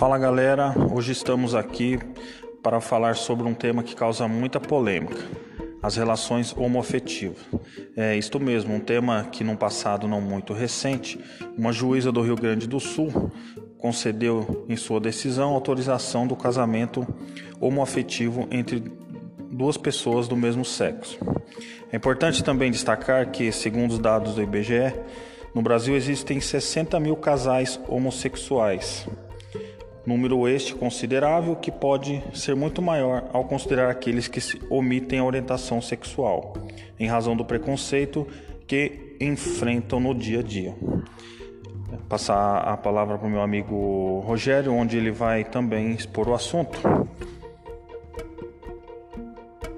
Fala galera, hoje estamos aqui para falar sobre um tema que causa muita polêmica: as relações homoafetivas. É isto mesmo, um tema que num passado não muito recente, uma juíza do Rio Grande do Sul concedeu em sua decisão autorização do casamento homoafetivo entre duas pessoas do mesmo sexo. É importante também destacar que, segundo os dados do IBGE, no Brasil existem 60 mil casais homossexuais. Número este considerável que pode ser muito maior ao considerar aqueles que omitem a orientação sexual, em razão do preconceito que enfrentam no dia a dia. Passar a palavra para o meu amigo Rogério, onde ele vai também expor o assunto.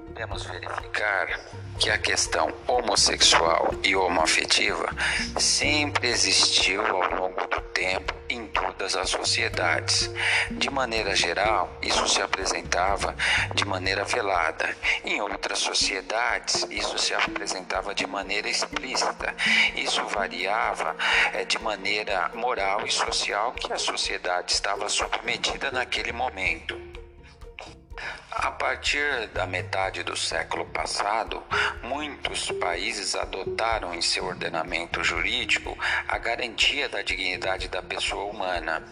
Podemos verificar que a questão homossexual e homoafetiva sempre existiu ao longo do tempo em todas as sociedades. De maneira geral, isso se apresentava de maneira velada. Em outras sociedades, isso se apresentava de maneira explícita. Isso variava é, de maneira moral e social que a sociedade estava submetida naquele momento. A partir da metade do século passado, muitos países adotaram em seu ordenamento jurídico a garantia da dignidade da pessoa humana.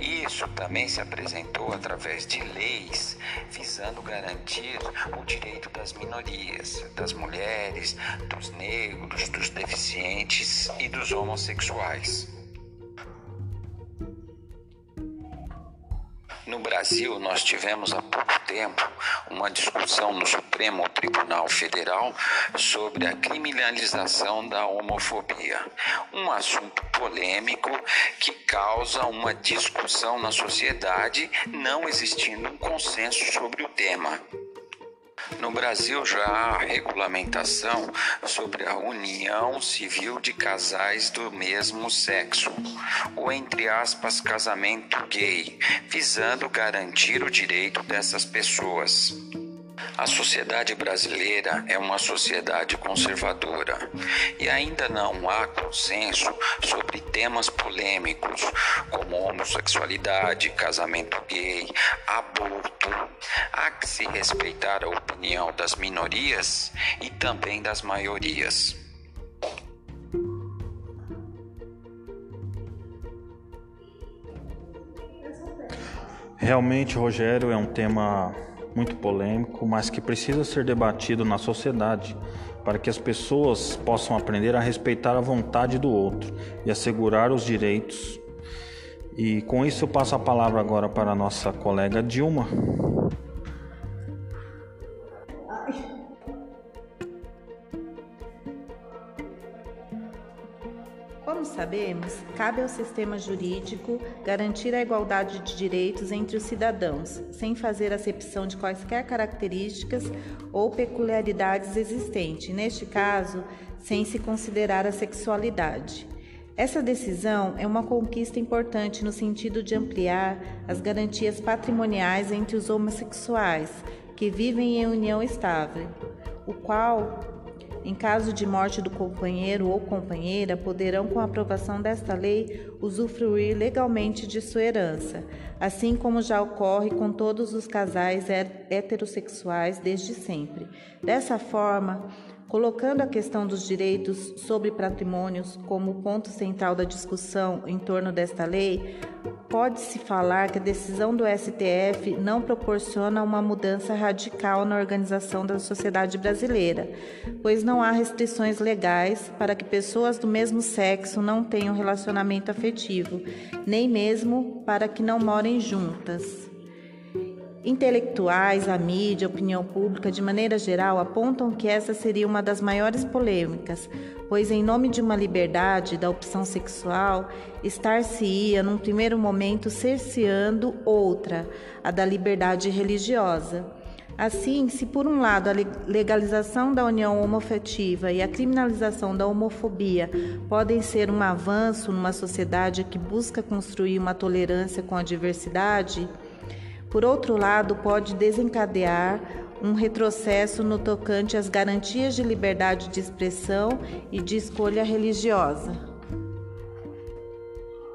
Isso também se apresentou através de leis visando garantir o direito das minorias, das mulheres, dos negros, dos deficientes e dos homossexuais. No Brasil, nós tivemos há pouco tempo uma discussão no Supremo Tribunal Federal sobre a criminalização da homofobia. Um assunto polêmico que causa uma discussão na sociedade, não existindo um consenso sobre o tema. No Brasil já há regulamentação sobre a união civil de casais do mesmo sexo, ou entre aspas, casamento gay, visando garantir o direito dessas pessoas. A sociedade brasileira é uma sociedade conservadora e ainda não há consenso sobre temas polêmicos como homossexualidade, casamento gay, aborto. Há que se respeitar a opinião das minorias e também das maiorias. Realmente, Rogério, é um tema muito polêmico, mas que precisa ser debatido na sociedade para que as pessoas possam aprender a respeitar a vontade do outro e assegurar os direitos. E com isso eu passo a palavra agora para a nossa colega Dilma. Sabemos, cabe ao sistema jurídico garantir a igualdade de direitos entre os cidadãos, sem fazer acepção de quaisquer características ou peculiaridades existentes, neste caso, sem se considerar a sexualidade. Essa decisão é uma conquista importante no sentido de ampliar as garantias patrimoniais entre os homossexuais que vivem em união estável, o qual em caso de morte do companheiro ou companheira, poderão, com a aprovação desta lei, usufruir legalmente de sua herança, assim como já ocorre com todos os casais heterossexuais desde sempre. Dessa forma, Colocando a questão dos direitos sobre patrimônios como ponto central da discussão em torno desta lei, pode-se falar que a decisão do STF não proporciona uma mudança radical na organização da sociedade brasileira, pois não há restrições legais para que pessoas do mesmo sexo não tenham relacionamento afetivo, nem mesmo para que não morem juntas. Intelectuais, a mídia, a opinião pública, de maneira geral, apontam que essa seria uma das maiores polêmicas, pois, em nome de uma liberdade da opção sexual, estar-se-ia, num primeiro momento, cerceando outra, a da liberdade religiosa. Assim, se por um lado a legalização da união homoafetiva e a criminalização da homofobia podem ser um avanço numa sociedade que busca construir uma tolerância com a diversidade, por outro lado, pode desencadear um retrocesso no tocante às garantias de liberdade de expressão e de escolha religiosa.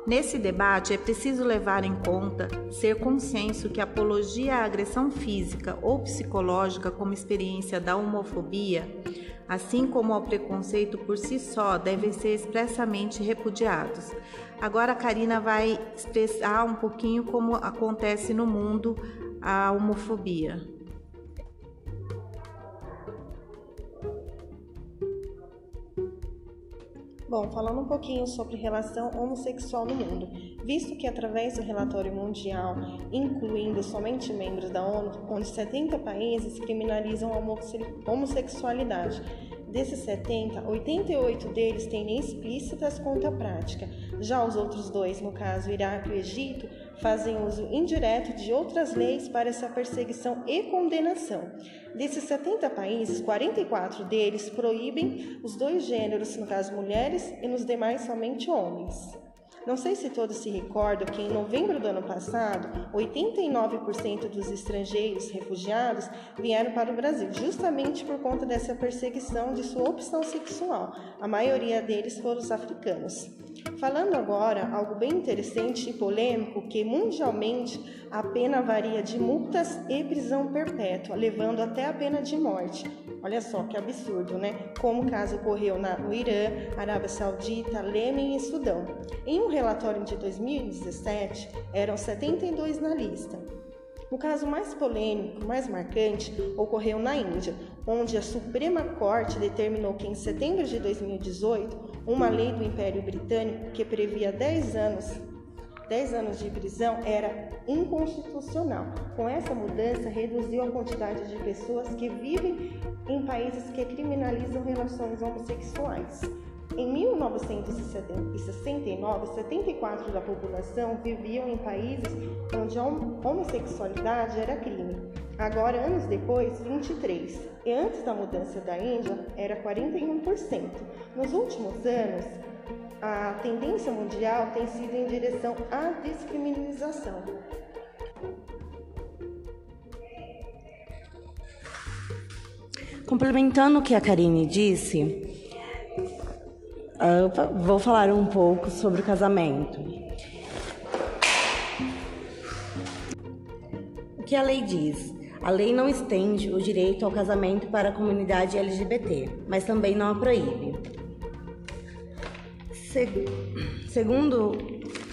Nesse debate, é preciso levar em conta ser consenso que a apologia à agressão física ou psicológica como experiência da homofobia, assim como ao preconceito por si só, devem ser expressamente repudiados. Agora a Karina vai expressar um pouquinho como acontece no mundo a homofobia. Bom, falando um pouquinho sobre relação homossexual no mundo, visto que através do relatório mundial, incluindo somente membros da ONU, onde 70 países criminalizam a homossexualidade, Desses 70, 88 deles têm explícitas contra a prática. Já os outros dois, no caso Iraque e Egito, fazem uso indireto de outras leis para essa perseguição e condenação. Desses 70 países, 44 deles proíbem os dois gêneros, no caso mulheres, e nos demais somente homens. Não sei se todos se recordam que em novembro do ano passado, 89% dos estrangeiros refugiados vieram para o Brasil, justamente por conta dessa perseguição de sua opção sexual. A maioria deles foram os africanos. Falando agora algo bem interessante e polêmico, que mundialmente a pena varia de multas e prisão perpétua, levando até a pena de morte. Olha só que absurdo, né? Como o caso ocorreu no Irã, Arábia Saudita, Lêmen e Sudão. Em um relatório de 2017, eram 72 na lista. O caso mais polêmico, mais marcante, ocorreu na Índia, onde a Suprema Corte determinou que em setembro de 2018, uma lei do Império Britânico que previa 10 anos 10 anos de prisão era inconstitucional. Com essa mudança, reduziu a quantidade de pessoas que vivem em países que criminalizam relações homossexuais. Em 1969, 74% da população viviam em países onde a homossexualidade era crime. Agora, anos depois, 23%. E antes da mudança da Índia, era 41%. Nos últimos anos, a tendência mundial tem sido em direção à descriminalização. Complementando o que a Karine disse, vou falar um pouco sobre o casamento. O que a lei diz? A lei não estende o direito ao casamento para a comunidade LGBT, mas também não a proíbe. Segundo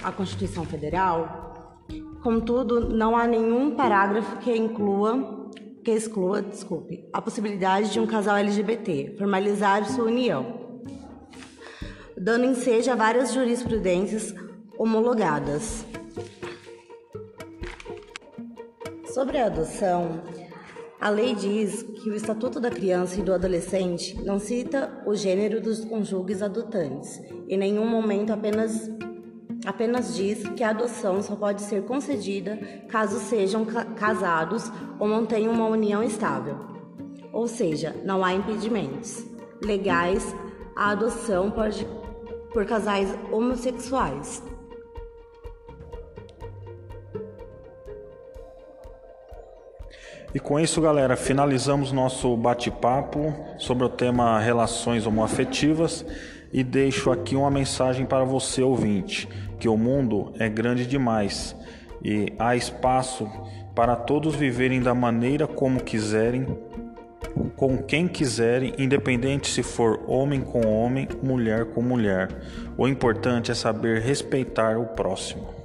a Constituição Federal, contudo, não há nenhum parágrafo que inclua que exclua, desculpe, a possibilidade de um casal LGBT formalizar sua união, dando ensejo a várias jurisprudências homologadas. Sobre a adoção, a lei diz que o Estatuto da Criança e do Adolescente não cita o gênero dos cônjuges adotantes. Em nenhum momento apenas apenas diz que a adoção só pode ser concedida caso sejam casados ou mantenham uma união estável. Ou seja, não há impedimentos legais à adoção por, por casais homossexuais. E com isso, galera, finalizamos nosso bate-papo sobre o tema relações homoafetivas e deixo aqui uma mensagem para você ouvinte, que o mundo é grande demais e há espaço para todos viverem da maneira como quiserem, com quem quiserem, independente se for homem com homem, mulher com mulher. O importante é saber respeitar o próximo.